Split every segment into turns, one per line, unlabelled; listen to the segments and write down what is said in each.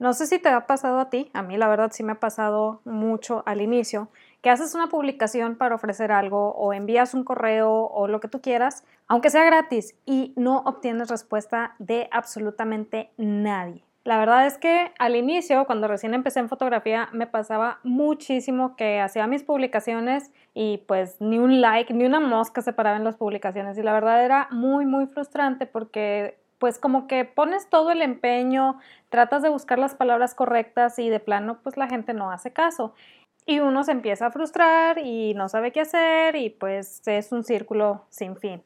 No sé si te ha pasado a ti, a mí la verdad sí me ha pasado mucho al inicio, que haces una publicación para ofrecer algo o envías un correo o lo que tú quieras, aunque sea gratis, y no obtienes respuesta de absolutamente nadie. La verdad es que al inicio, cuando recién empecé en fotografía, me pasaba muchísimo que hacía mis publicaciones y pues ni un like, ni una mosca se paraba en las publicaciones. Y la verdad era muy, muy frustrante porque pues como que pones todo el empeño, tratas de buscar las palabras correctas y de plano pues la gente no hace caso. Y uno se empieza a frustrar y no sabe qué hacer y pues es un círculo sin fin.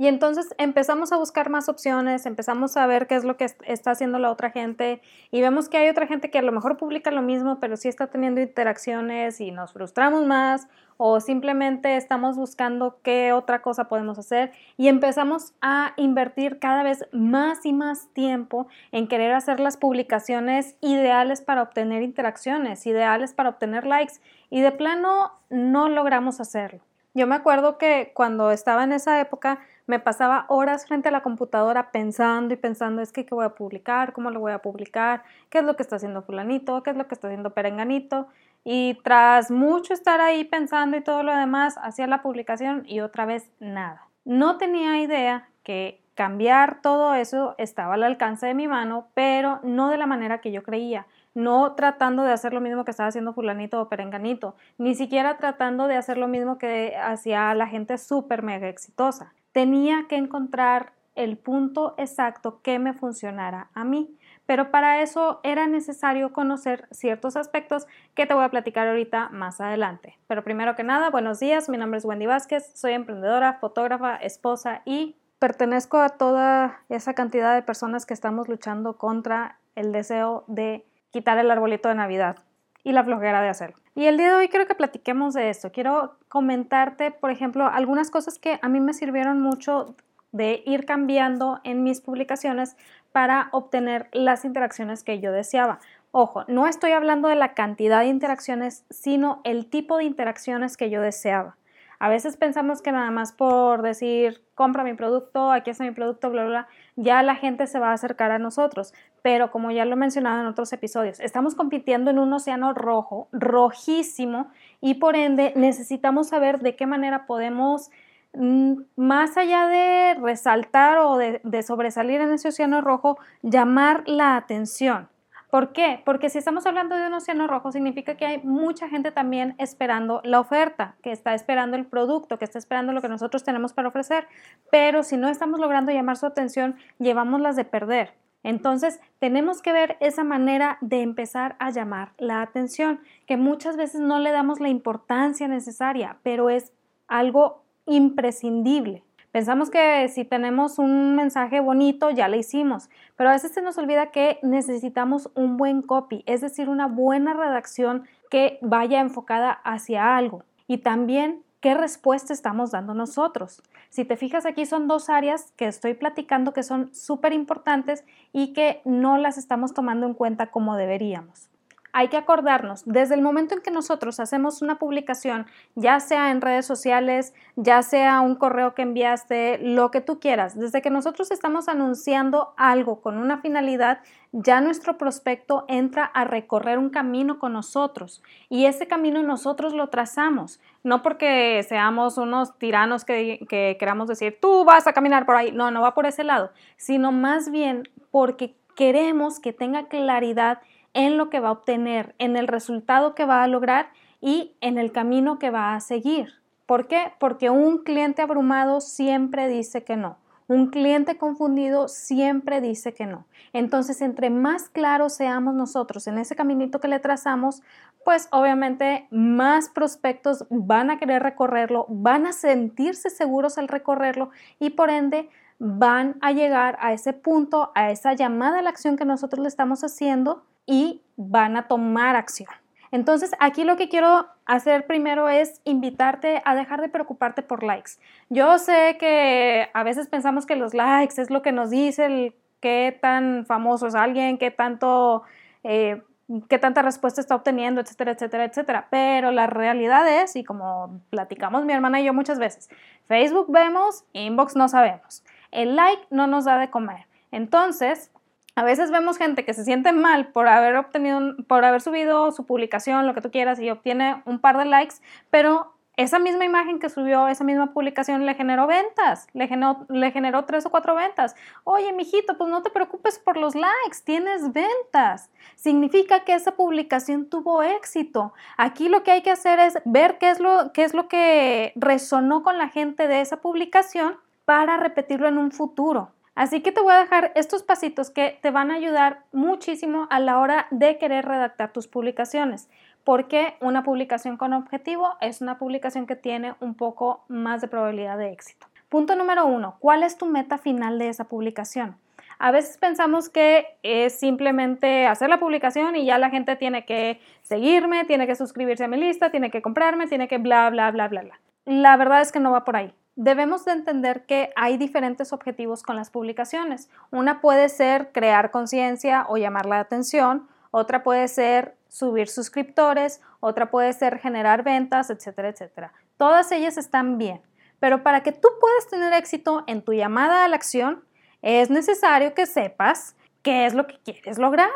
Y entonces empezamos a buscar más opciones, empezamos a ver qué es lo que está haciendo la otra gente y vemos que hay otra gente que a lo mejor publica lo mismo, pero sí está teniendo interacciones y nos frustramos más o simplemente estamos buscando qué otra cosa podemos hacer y empezamos a invertir cada vez más y más tiempo en querer hacer las publicaciones ideales para obtener interacciones, ideales para obtener likes y de plano no logramos hacerlo. Yo me acuerdo que cuando estaba en esa época me pasaba horas frente a la computadora pensando y pensando, es que qué voy a publicar, cómo lo voy a publicar, qué es lo que está haciendo fulanito, qué es lo que está haciendo perenganito. Y tras mucho estar ahí pensando y todo lo demás, hacía la publicación y otra vez nada. No tenía idea que cambiar todo eso estaba al alcance de mi mano, pero no de la manera que yo creía no tratando de hacer lo mismo que estaba haciendo fulanito o perenganito, ni siquiera tratando de hacer lo mismo que hacía la gente súper mega exitosa tenía que encontrar el punto exacto que me funcionara a mí. Pero para eso era necesario conocer ciertos aspectos que te voy a platicar ahorita más adelante. Pero primero que nada, buenos días, mi nombre es Wendy Vázquez, soy emprendedora, fotógrafa, esposa y pertenezco a toda esa cantidad de personas que estamos luchando contra el deseo de quitar el arbolito de Navidad y la flojera de hacerlo. Y el día de hoy quiero que platiquemos de esto. Quiero comentarte, por ejemplo, algunas cosas que a mí me sirvieron mucho de ir cambiando en mis publicaciones para obtener las interacciones que yo deseaba. Ojo, no estoy hablando de la cantidad de interacciones, sino el tipo de interacciones que yo deseaba. A veces pensamos que nada más por decir, compra mi producto, aquí está mi producto, bla, bla, bla, ya la gente se va a acercar a nosotros. Pero como ya lo he mencionado en otros episodios, estamos compitiendo en un océano rojo, rojísimo, y por ende necesitamos saber de qué manera podemos, mm, más allá de resaltar o de, de sobresalir en ese océano rojo, llamar la atención. ¿Por qué? Porque si estamos hablando de un océano rojo, significa que hay mucha gente también esperando la oferta, que está esperando el producto, que está esperando lo que nosotros tenemos para ofrecer. Pero si no estamos logrando llamar su atención, llevamos las de perder. Entonces, tenemos que ver esa manera de empezar a llamar la atención, que muchas veces no le damos la importancia necesaria, pero es algo imprescindible. Pensamos que si tenemos un mensaje bonito ya lo hicimos, pero a veces se nos olvida que necesitamos un buen copy, es decir, una buena redacción que vaya enfocada hacia algo. Y también qué respuesta estamos dando nosotros. Si te fijas aquí son dos áreas que estoy platicando que son súper importantes y que no las estamos tomando en cuenta como deberíamos hay que acordarnos, desde el momento en que nosotros hacemos una publicación, ya sea en redes sociales, ya sea un correo que enviaste, lo que tú quieras, desde que nosotros estamos anunciando algo con una finalidad, ya nuestro prospecto entra a recorrer un camino con nosotros y ese camino nosotros lo trazamos, no porque seamos unos tiranos que, que queramos decir, tú vas a caminar por ahí, no, no va por ese lado, sino más bien porque queremos que tenga claridad en lo que va a obtener, en el resultado que va a lograr y en el camino que va a seguir. ¿Por qué? Porque un cliente abrumado siempre dice que no. Un cliente confundido siempre dice que no. Entonces, entre más claros seamos nosotros en ese caminito que le trazamos, pues obviamente más prospectos van a querer recorrerlo, van a sentirse seguros al recorrerlo y por ende van a llegar a ese punto, a esa llamada a la acción que nosotros le estamos haciendo y van a tomar acción. Entonces, aquí lo que quiero hacer primero es invitarte a dejar de preocuparte por likes. Yo sé que a veces pensamos que los likes es lo que nos dice el qué tan famoso es alguien, qué tanto, eh, qué tanta respuesta está obteniendo, etcétera, etcétera, etcétera. Pero la realidad es, y como platicamos mi hermana y yo muchas veces, Facebook vemos, inbox no sabemos. El like no nos da de comer. Entonces, A veces vemos gente que se siente mal por haber obtenido, por haber subido su publicación, lo que tú quieras, y obtiene un par de likes, pero esa misma imagen que subió, esa misma publicación le generó ventas, le generó, tres o cuatro ventas. Oye, mijito, pues no te preocupes por los likes, tienes ventas. Significa que esa publicación tuvo éxito. Aquí lo que hay que hacer es ver qué es lo, qué es lo que resonó con la gente de esa publicación para repetirlo en un futuro. Así que te voy a dejar estos pasitos que te van a ayudar muchísimo a la hora de querer redactar tus publicaciones porque una publicación con objetivo es una publicación que tiene un poco más de probabilidad de éxito. Punto número uno, ¿cuál es tu meta final de esa publicación? A veces pensamos que es simplemente hacer la publicación y ya la gente tiene que seguirme, tiene que suscribirse a mi lista, tiene que comprarme, tiene que bla, bla, bla, bla, bla. La verdad es que no va por ahí. Debemos de entender que hay diferentes objetivos con las publicaciones. Una puede ser crear conciencia o llamar la atención, otra puede ser subir suscriptores, otra puede ser generar ventas, etcétera, etcétera. Todas ellas están bien, pero para que tú puedas tener éxito en tu llamada a la acción, es necesario que sepas qué es lo que quieres lograr.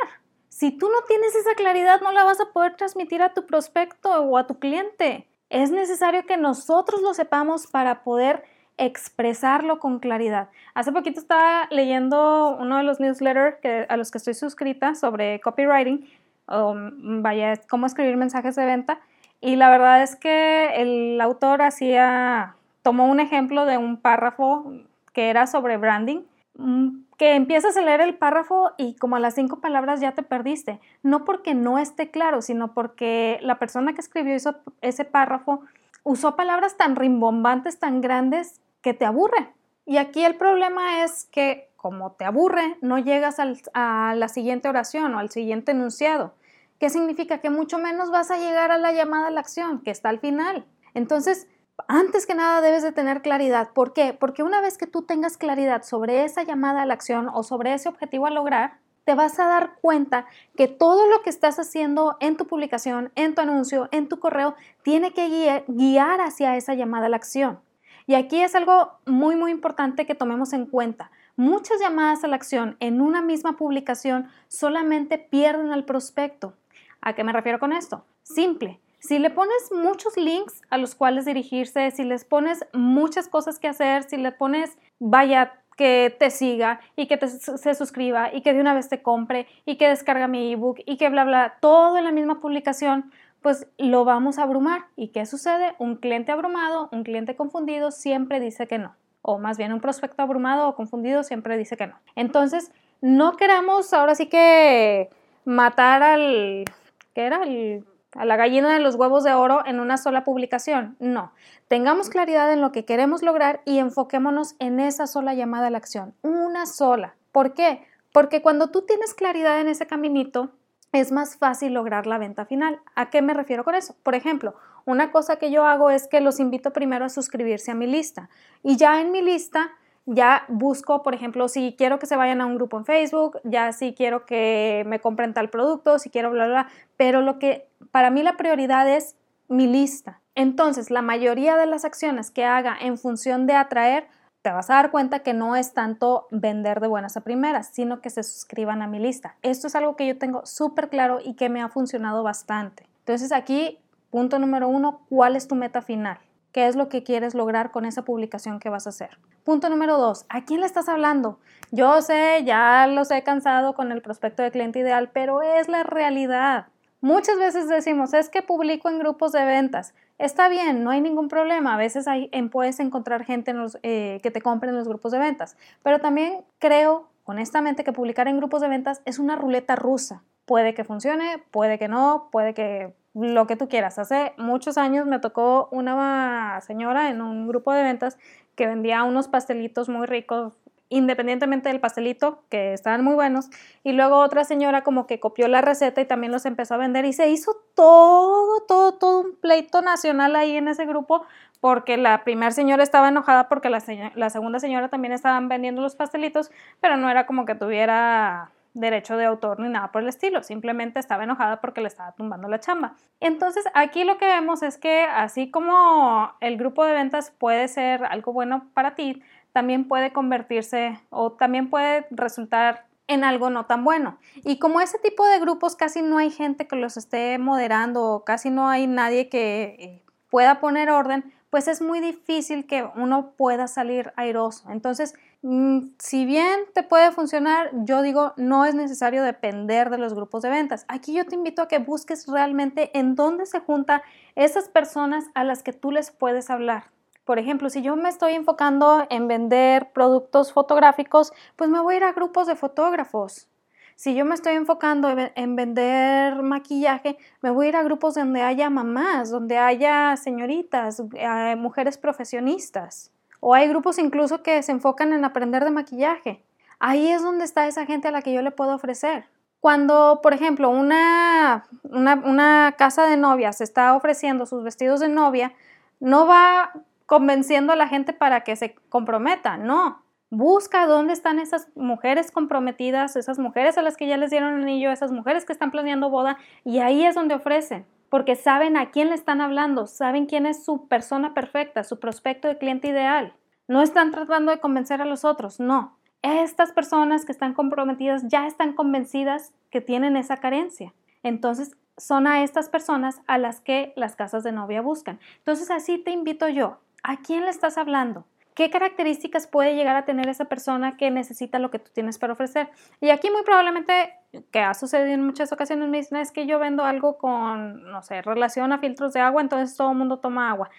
Si tú no tienes esa claridad, no la vas a poder transmitir a tu prospecto o a tu cliente. Es necesario que nosotros lo sepamos para poder expresarlo con claridad. Hace poquito estaba leyendo uno de los newsletters a los que estoy suscrita sobre copywriting, vaya, cómo escribir mensajes de venta. Y la verdad es que el autor hacía, tomó un ejemplo de un párrafo que era sobre branding, mm, que empiezas a leer el párrafo y como a las cinco palabras ya te perdiste. No porque no esté claro, sino porque la persona que escribió ese párrafo usó palabras tan rimbombantes, tan grandes, que te aburre. Y aquí el problema es que como te aburre, no llegas a la siguiente oración o al siguiente enunciado. ¿Qué significa? Que mucho menos vas a llegar a la llamada a la acción, que está al final. Entonces, antes que nada debes de tener claridad. ¿Por qué? Porque una vez que tú tengas claridad sobre esa llamada a la acción o sobre ese objetivo a lograr, te vas a dar cuenta que todo lo que estás haciendo en tu publicación, en tu anuncio, en tu correo, tiene que guiar hacia esa llamada a la acción. Y aquí es algo muy, muy importante que tomemos en cuenta. Muchas llamadas a la acción en una misma publicación solamente pierden al prospecto. ¿A qué me refiero con esto? Simple. Si le pones muchos links a los cuales dirigirse, si les pones muchas cosas que hacer, si le pones, vaya, que te siga y que se suscriba y que de una vez te compre y que descarga mi ebook y que bla, bla, todo en la misma publicación, pues lo vamos a abrumar. ¿Y qué sucede? Un cliente abrumado, un cliente confundido siempre dice que no. O más bien un prospecto abrumado o confundido siempre dice que no. Entonces, no queramos ahora sí que matar al... ¿Qué era? A la gallina de los huevos de oro en una sola publicación. No, tengamos claridad en lo que queremos lograr y enfoquémonos en esa sola llamada a la acción, una sola. ¿Por qué? Porque cuando tú tienes claridad en ese caminito, es más fácil lograr la venta final. ¿A qué me refiero con eso? Por ejemplo, una cosa que yo hago es que los invito primero a suscribirse a mi lista y ya en mi lista ya busco, por ejemplo, si quiero que se vayan a un grupo en Facebook, ya si quiero que me compren tal producto, si quiero bla, bla, bla, pero lo que para mí la prioridad es mi lista. Entonces, la mayoría de las acciones que haga en función de atraer te vas a dar cuenta que no es tanto vender de buenas a primeras, sino que se suscriban a mi lista. Esto es algo que yo tengo súper claro y que me ha funcionado bastante. Entonces aquí, punto número uno, ¿cuál es tu meta final? ¿Qué es lo que quieres lograr con esa publicación que vas a hacer? Punto número dos, ¿a quién le estás hablando? Yo sé, ya los he cansado con el prospecto de cliente ideal, pero es la realidad. Muchas veces decimos, es que publico en grupos de ventas. Está bien, no hay ningún problema. A veces hay, puedes encontrar gente eh, que te compre en los grupos de ventas. Pero también creo, honestamente, que publicar en grupos de ventas es una ruleta rusa. Puede que funcione, puede que no, puede que lo que tú quieras. Hace muchos años me tocó una señora en un grupo de ventas que vendía unos pastelitos muy ricos independientemente del pastelito, que estaban muy buenos. Y luego otra señora como que copió la receta y también los empezó a vender y se hizo todo, todo, todo un pleito nacional ahí en ese grupo porque la primera señora estaba enojada porque la, la segunda señora también estaban vendiendo los pastelitos, pero no era como que tuviera derecho de autor ni nada por el estilo, simplemente estaba enojada porque le estaba tumbando la chamba. Entonces aquí lo que vemos es que así como el grupo de ventas puede ser algo bueno para ti, también puede convertirse o también puede resultar en algo no tan bueno. Y como ese tipo de grupos casi no hay gente que los esté moderando, casi no hay nadie que eh, pueda poner orden, pues es muy difícil que uno pueda salir airoso. Entonces, si bien te puede funcionar, yo digo, no es necesario depender de los grupos de ventas. Aquí yo te invito a que busques realmente en dónde se juntan esas personas a las que tú les puedes hablar. Por ejemplo, si yo me estoy enfocando en vender productos fotográficos, pues me voy a ir a grupos de fotógrafos. Si yo me estoy enfocando en vender maquillaje, me voy a ir a grupos donde haya mamás, donde haya señoritas, eh, mujeres profesionistas. O hay grupos incluso que se enfocan en aprender de maquillaje. Ahí es donde está esa gente a la que yo le puedo ofrecer. Cuando, por ejemplo, una, una, casa de novias está ofreciendo sus vestidos de novia, no va convenciendo a la gente para que se comprometa, no. Busca dónde están esas mujeres comprometidas, esas mujeres a las que ya les dieron el anillo, esas mujeres que están planeando boda, y ahí es donde ofrecen, porque saben a quién le están hablando, saben quién es su persona perfecta, su prospecto de cliente ideal. No están tratando de convencer a los otros, no. Estas personas que están comprometidas ya están convencidas que tienen esa carencia. Entonces, son a estas personas a las que las casas de novia buscan. Entonces, así te invito yo. ¿A quién le estás hablando? ¿Qué características puede llegar a tener esa persona que necesita lo que tú tienes para ofrecer? Y aquí muy probablemente, que ha sucedido en muchas ocasiones, me dicen, es que yo vendo algo con, no sé, relación a filtros de agua, entonces todo el mundo toma agua.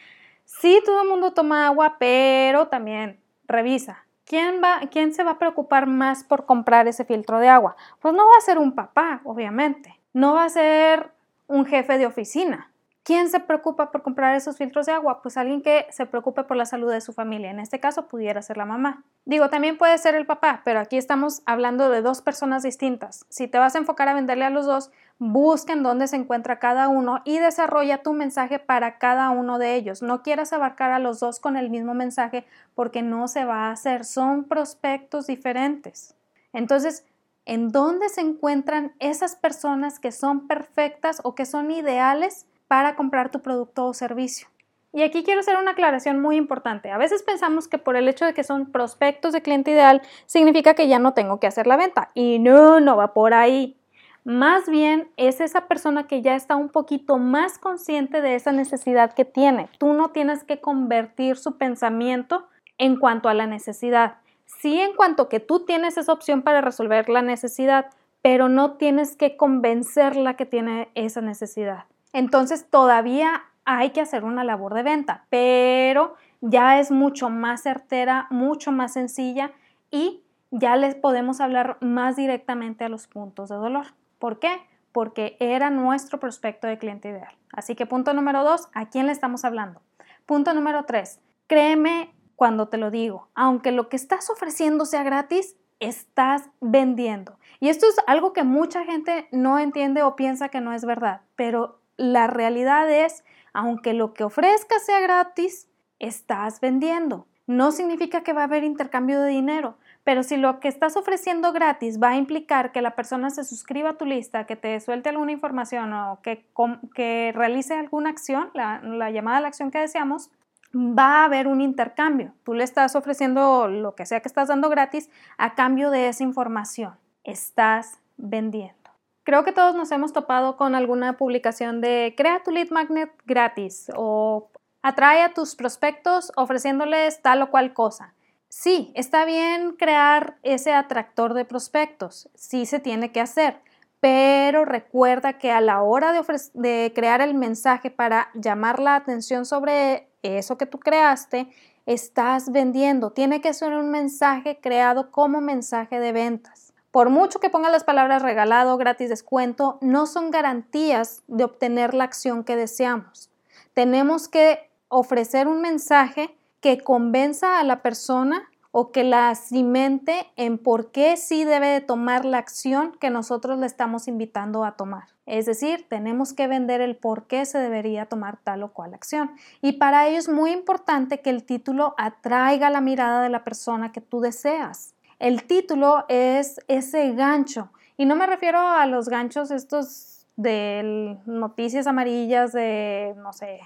Sí, todo el mundo toma agua, pero también revisa. ¿Quién, va, ¿Quién se va a preocupar más por comprar ese filtro de agua? Pues no va a ser un papá, obviamente. No va a ser un jefe de oficina. ¿Quién se preocupa por comprar esos filtros de agua? Pues alguien que se preocupe por la salud de su familia. En este caso pudiera ser la mamá. Digo, también puede ser el papá, pero aquí estamos hablando de dos personas distintas. Si te vas a enfocar a venderle a los dos, busca en dónde se encuentra cada uno y desarrolla tu mensaje para cada uno de ellos. No quieras abarcar a los dos con el mismo mensaje porque no se va a hacer. Son prospectos diferentes. Entonces, ¿en dónde se encuentran esas personas que son perfectas o que son ideales? Para comprar tu producto o servicio. Y aquí quiero hacer una aclaración muy importante. A veces pensamos que por el hecho de que son prospectos de cliente ideal significa que ya no tengo que hacer la venta. Y no, no va por ahí. Más bien es esa persona que ya está un poquito más consciente de esa necesidad que tiene. Tú no tienes que convertir su pensamiento en cuanto a la necesidad. Sí en cuanto que tú tienes esa opción para resolver la necesidad, pero no tienes que convencerla que tiene esa necesidad. Entonces todavía hay que hacer una labor de venta, pero ya es mucho más certera, mucho más sencilla y ya les podemos hablar más directamente a los puntos de dolor. ¿Por qué? Porque era nuestro prospecto de cliente ideal. Así que punto número dos, ¿a quién le estamos hablando? Punto número tres, créeme cuando te lo digo, aunque lo que estás ofreciendo sea gratis, estás vendiendo. Y esto es algo que mucha gente no entiende o piensa que no es verdad, pero la realidad es, aunque lo que ofrezcas sea gratis, estás vendiendo. No significa que va a haber intercambio de dinero, pero si lo que estás ofreciendo gratis va a implicar que la persona se suscriba a tu lista, que te suelte alguna información o que, que realice alguna acción, la, la llamada a la acción que deseamos, va a haber un intercambio. Tú le estás ofreciendo lo que sea que estás dando gratis a cambio de esa información. Estás vendiendo. Creo que todos nos hemos topado con alguna publicación de crea tu lead magnet gratis o atrae a tus prospectos ofreciéndoles tal o cual cosa. Sí, está bien crear ese atractor de prospectos, sí se tiene que hacer, pero recuerda que a la hora de, de crear el mensaje para llamar la atención sobre eso que tú creaste, estás vendiendo. Tiene que ser un mensaje creado como mensaje de ventas. Por mucho que ponga las palabras regalado, gratis, descuento, no son garantías de obtener la acción que deseamos. Tenemos que ofrecer un mensaje que convenza a la persona o que la cimente en por qué sí debe de tomar la acción que nosotros le estamos invitando a tomar. Es decir, tenemos que vender el por qué se debería tomar tal o cual acción. Y para ello es muy importante que el título atraiga la mirada de la persona que tú deseas. El título es ese gancho. Y no me refiero a los ganchos estos de noticias amarillas de, no sé,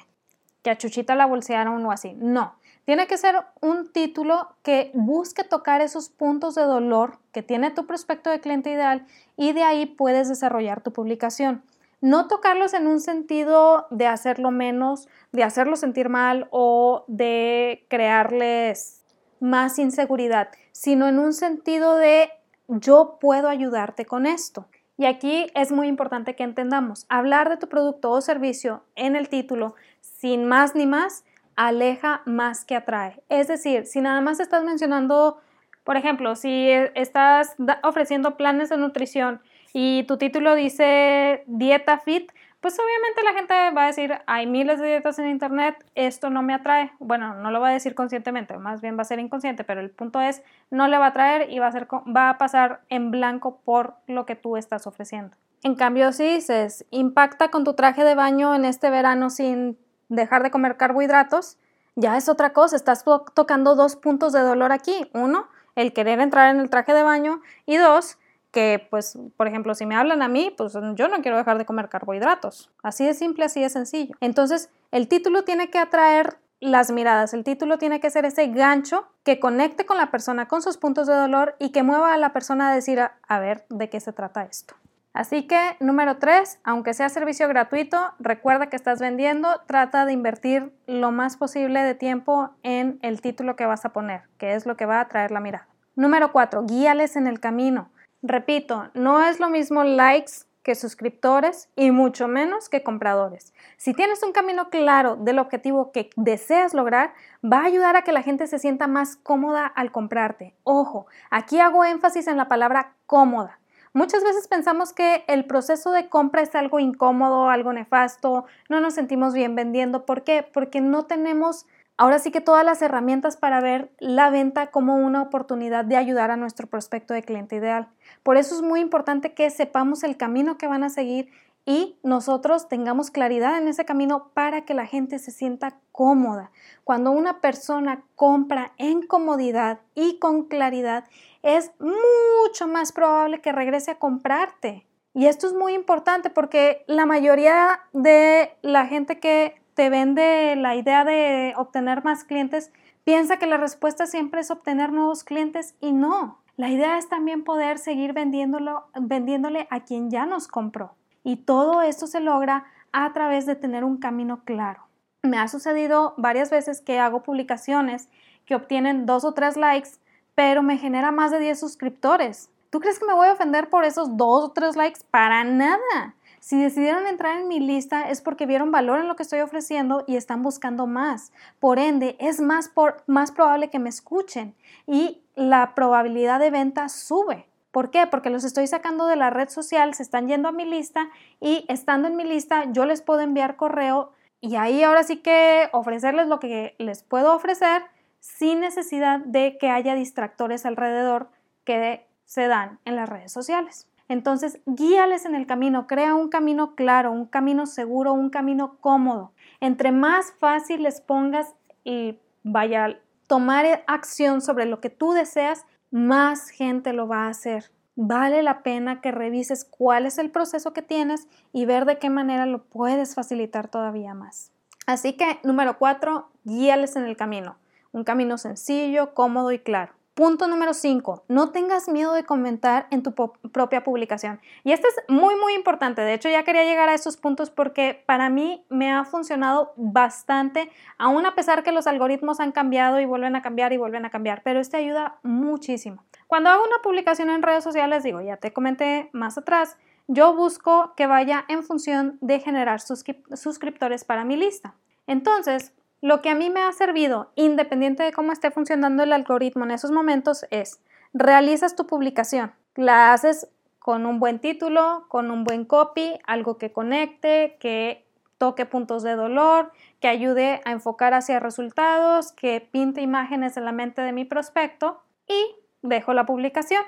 que a Chuchita la bolsearon o así. No. Tiene que ser un título que busque tocar esos puntos de dolor que tiene tu prospecto de cliente ideal y de ahí puedes desarrollar tu publicación. No tocarlos en un sentido de hacerlo menos, de hacerlo sentir mal o de crearles más inseguridad, sino en un sentido de yo puedo ayudarte con esto. Y aquí es muy importante que entendamos, hablar de tu producto o servicio en el título sin más ni más aleja más que atrae. Es decir, si nada más estás mencionando, por ejemplo, si e, estás ofreciendo planes de nutrición y tu título dice dieta fit, pues obviamente la gente va a decir, hay miles de dietas en internet, esto no me atrae. Bueno, no lo va a decir conscientemente, más bien va a ser inconsciente, pero el punto es, no le va a atraer y va a, ser, va a pasar en blanco por lo que tú estás ofreciendo. En cambio, si dices, impacta con tu traje de baño en este verano sin dejar de comer carbohidratos, ya es otra cosa. Estás tocando dos puntos de dolor aquí. Uno, el querer entrar en el traje de baño y dos, que pues, por ejemplo, si me hablan a mí, pues yo no quiero dejar de comer carbohidratos. Así de simple, así de sencillo. Entonces, el título tiene que atraer las miradas. El título tiene que ser ese gancho que conecte con la persona, con sus puntos de dolor y que mueva a la persona a decir, a ver, ¿de qué se trata esto? Así que, número tres, aunque sea servicio gratuito, recuerda que estás vendiendo, trata de invertir lo más posible de tiempo en el título que vas a poner, que es lo que va a atraer la mirada. Número cuatro, guíales en el camino. Repito, no es lo mismo likes que suscriptores y mucho menos que compradores. Si tienes un camino claro del objetivo que deseas lograr, va a ayudar a que la gente se sienta más cómoda al comprarte. Ojo, aquí hago énfasis en la palabra cómoda. Muchas veces pensamos que el proceso de compra es algo incómodo, algo nefasto, no nos sentimos bien vendiendo. ¿Por qué? Porque no tenemos ahora sí que todas las herramientas para ver la venta como una oportunidad de ayudar a nuestro prospecto de cliente ideal. Por eso es muy importante que sepamos el camino que van a seguir y nosotros tengamos claridad en ese camino para que la gente se sienta cómoda. Cuando una persona compra en comodidad y con claridad, es mucho más probable que regrese a comprarte. Y esto es muy importante porque la mayoría de la gente que te vende la idea de obtener más clientes piensa que la respuesta siempre es obtener nuevos clientes y no. La idea es también poder seguir vendiéndolo, vendiéndole a quien ya nos compró. Y todo esto se logra a través de tener un camino claro. Me ha sucedido varias veces que hago publicaciones que obtienen dos o tres likes, pero me genera más de 10 suscriptores. ¿Tú crees que me voy a ofender por esos dos o tres likes? Para nada. Si decidieron entrar en mi lista es porque vieron valor en lo que estoy ofreciendo y están buscando más. Por ende, es más, más probable que me escuchen y la probabilidad de venta sube. ¿Por qué? Porque los estoy sacando de la red social, se están yendo a mi lista y estando en mi lista yo les puedo enviar correo y ahí ahora sí que ofrecerles lo que les puedo ofrecer sin necesidad de que haya distractores alrededor que se dan en las redes sociales. Entonces, guíales en el camino, crea un camino claro, un camino seguro, un camino cómodo. Entre más fácil les pongas y vaya tomar acción sobre lo que tú deseas, más gente lo va a hacer. Vale la pena que revises cuál es el proceso que tienes y ver de qué manera lo puedes facilitar todavía más. Así que, número cuatro, guíales en el camino. Un camino sencillo, cómodo y claro. Punto número 5. No tengas miedo de comentar en tu propia publicación. Y esto es muy, muy importante. De hecho, ya quería llegar a estos puntos porque para mí me ha funcionado bastante, aún a pesar que los algoritmos han cambiado y vuelven a cambiar y vuelven a cambiar. Pero este ayuda muchísimo. Cuando hago una publicación en redes sociales, digo, ya te comenté más atrás, yo busco que vaya en función de generar suscriptores para mi lista. Entonces, lo que a mí me ha servido, independiente de cómo esté funcionando el algoritmo en esos momentos, es realizas tu publicación, la haces con un buen título, con un buen copy, algo que conecte, que toque puntos de dolor, que ayude a enfocar hacia resultados, que pinte imágenes en la mente de mi prospecto y dejo la publicación.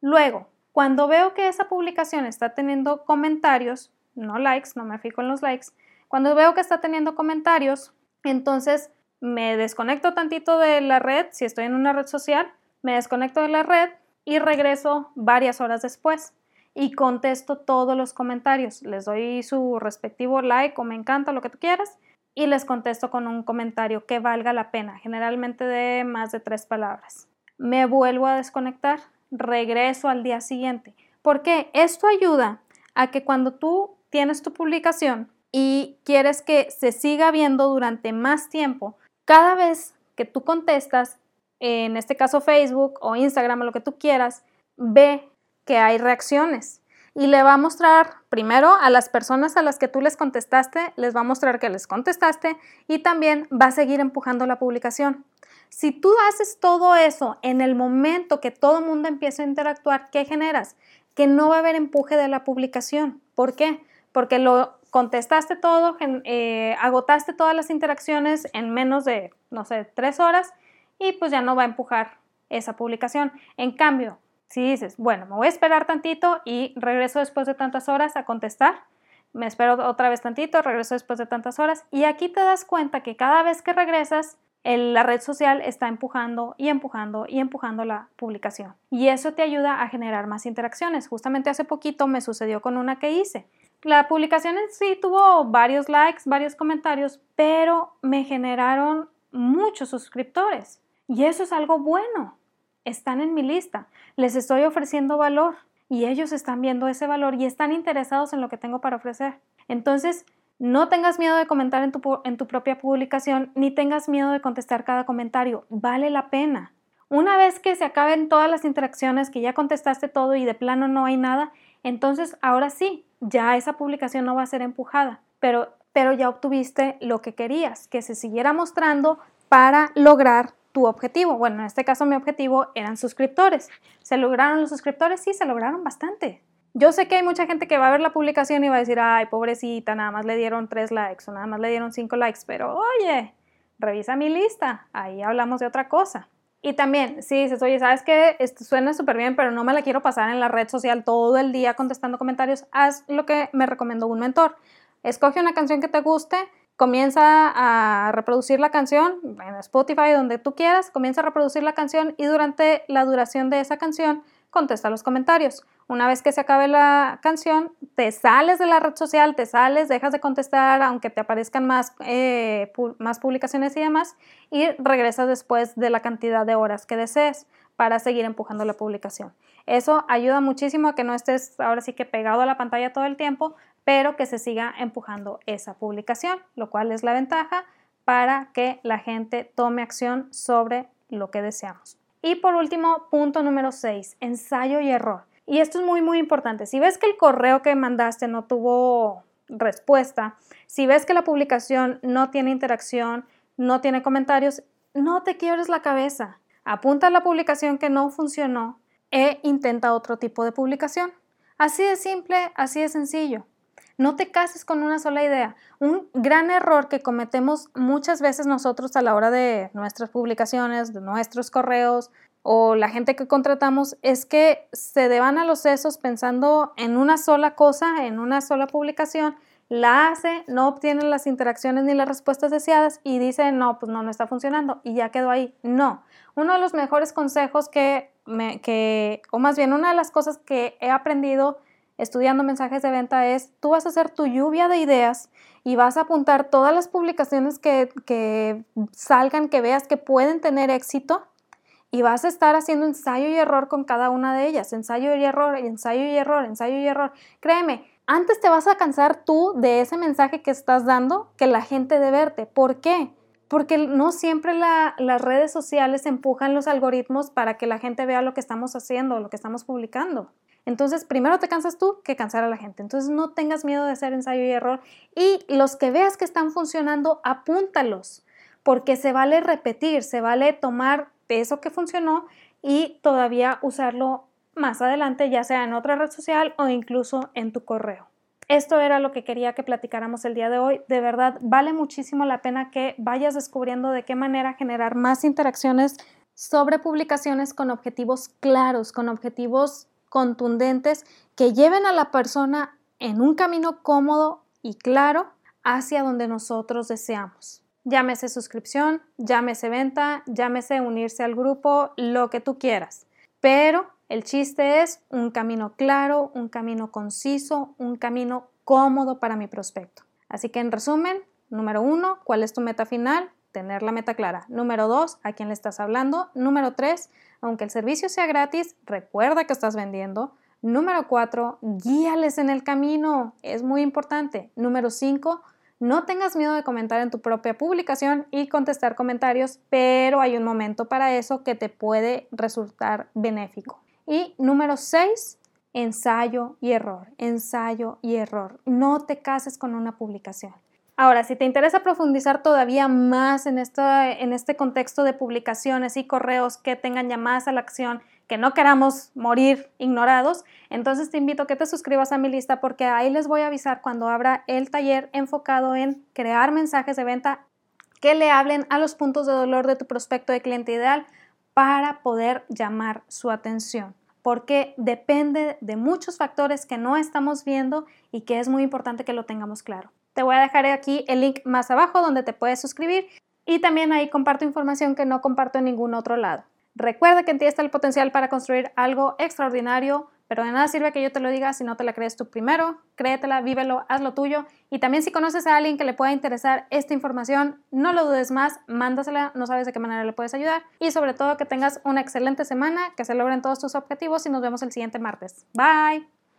Luego, cuando veo que esa publicación está teniendo comentarios, no likes, no me fijo en los likes, cuando veo que está teniendo comentarios, entonces me desconecto tantito de la red, si estoy en una red social, me desconecto de la red y regreso varias horas después y contesto todos los comentarios. Les doy su respectivo like o me encanta, lo que tú quieras. y les contesto con un comentario que valga la pena, generalmente de más de tres palabras. Me vuelvo a desconectar, regreso al día siguiente. porque Esto ayuda a que cuando tú tienes tu publicación y quieres que se siga viendo durante más tiempo, cada vez que tú contestas, en este caso Facebook o Instagram o lo que tú quieras, ve que hay reacciones y le va a mostrar primero a las personas a las que tú les contestaste, les va a mostrar que les contestaste y también va a seguir empujando la publicación. Si tú haces todo eso en el momento que todo el mundo empieza a interactuar, ¿qué generas? Que no va a haber empuje de la publicación. ¿Por qué? Porque lo contestaste todo, eh, agotaste todas las interacciones en menos de, no sé, tres horas y pues ya no va a empujar esa publicación. En cambio, si dices, bueno, me voy a esperar tantito y regreso después de tantas horas a contestar, me espero otra vez tantito, regreso después de tantas horas y aquí te das cuenta que cada vez que regresas, la red social está empujando y empujando y empujando la publicación. Y eso te ayuda a generar más interacciones. Justamente hace poquito me sucedió con una que hice. La publicación en sí tuvo varios likes, varios comentarios, pero me generaron muchos suscriptores. Y eso es algo bueno están en mi lista, les estoy ofreciendo valor y ellos están viendo ese valor y están interesados en lo que tengo para ofrecer. Entonces, no tengas miedo de comentar en tu, en tu propia publicación ni tengas miedo de contestar cada comentario, vale la pena. Una vez que se acaben todas las interacciones, que ya contestaste todo y de plano no hay nada, entonces ahora sí, ya esa publicación no va a ser empujada, pero, pero ya obtuviste lo que querías, que se siguiera mostrando para lograr tu objetivo. Bueno, en este caso mi objetivo eran suscriptores. ¿Se lograron los suscriptores? Sí, se lograron bastante. Yo sé que hay mucha gente que va a ver la publicación y va a decir, ay, pobrecita, nada más le dieron tres likes o nada más le dieron cinco likes, pero oye, revisa mi lista, ahí hablamos de otra cosa. Y también, si dices, oye, ¿sabes qué? Esto suena súper bien, pero no me la quiero pasar en la red social todo el día contestando comentarios, haz lo que me recomendó un mentor. Escoge una canción que te guste, comienza a reproducir la canción en Spotify, donde tú quieras, comienza a reproducir la canción y durante la duración de esa canción contesta los comentarios. Una vez que se acabe la canción, te sales de la red social, te sales, dejas de contestar, aunque te aparezcan más, eh, más publicaciones y demás, y regresas después de la cantidad de horas que desees para seguir empujando la publicación. Eso ayuda muchísimo a que no estés ahora sí que pegado a la pantalla todo el tiempo, pero que se siga empujando esa publicación, lo cual es la ventaja para que la gente tome acción sobre lo que deseamos. Y por último, punto número 6, ensayo y error. Y esto es muy, muy importante. Si ves que el correo que mandaste no tuvo respuesta, si ves que la publicación no tiene interacción, no tiene comentarios, no te quiebres la cabeza. Apunta a la publicación que no funcionó e intenta otro tipo de publicación. Así de simple, así de sencillo. No te cases con una sola idea. Un gran error que cometemos muchas veces nosotros a la hora de nuestras publicaciones, de nuestros correos o la gente que contratamos es que se deban a los sesos pensando en una sola cosa, en una sola publicación, la hace, no obtiene las interacciones ni las respuestas deseadas y dice, no, pues no, no está funcionando y ya quedó ahí. No, uno de los mejores consejos que, me, que o más bien una de las cosas que he aprendido estudiando mensajes de venta es, tú vas a hacer tu lluvia de ideas y vas a apuntar todas las publicaciones que, salgan, que veas que pueden tener éxito y vas a estar haciendo ensayo y error con cada una de ellas, ensayo y error, ensayo y error, ensayo y error. Créeme, antes te vas a cansar tú de ese mensaje que estás dando que la gente de verte. ¿Por qué? Porque no siempre las redes sociales empujan los algoritmos para que la gente vea lo que estamos haciendo, lo que estamos publicando. Entonces, primero te cansas tú que cansar a la gente. Entonces, no tengas miedo de hacer ensayo y error. Y los que veas que están funcionando, apúntalos, porque se vale repetir, se vale tomar eso que funcionó y todavía usarlo más adelante, ya sea en otra red social o incluso en tu correo. Esto era lo que quería que platicáramos el día de hoy. De verdad, vale muchísimo la pena que vayas descubriendo de qué manera generar más interacciones sobre publicaciones con objetivos claros, con objetivos contundentes que lleven a la persona en un camino cómodo y claro hacia donde nosotros deseamos. Llámese suscripción, llámese venta, llámese unirse al grupo, lo que tú quieras. Pero el chiste es un camino claro, un camino conciso, un camino cómodo para mi prospecto. Así que en resumen, Número uno, ¿cuál es tu meta final? Tener la meta clara. Número dos, ¿a quién le estás hablando? Número tres, aunque el servicio sea gratis, recuerda que estás vendiendo. Número cuatro, guíales en el camino. Es muy importante. Número cinco, no tengas miedo de comentar en tu propia publicación y contestar comentarios, pero hay un momento para eso que te puede resultar benéfico. Y número 6, ensayo y error, ensayo y error. No te cases con una publicación. Ahora, si te interesa profundizar todavía más en, en este contexto de publicaciones y correos que tengan llamadas a la acción, que no queramos morir ignorados, entonces te invito a que te suscribas a mi lista porque ahí les voy a avisar cuando abra el taller enfocado en crear mensajes de venta que le hablen a los puntos de dolor de tu prospecto de cliente ideal para poder llamar su atención porque depende de muchos factores que no estamos viendo y que es muy importante que lo tengamos claro. Te voy a dejar aquí el link más abajo donde te puedes suscribir y también ahí comparto información que no comparto en ningún otro lado. Recuerda que en ti está el potencial para construir algo extraordinario, pero de nada sirve que yo te lo diga si no te la crees tú primero. Créetela, vívelo, haz lo tuyo. Y también si conoces a alguien que le pueda interesar esta información, no lo dudes más, mándasela, no sabes de qué manera le puedes ayudar. Y sobre todo que tengas una excelente semana, que se logren todos tus objetivos y nos vemos el siguiente martes. Bye.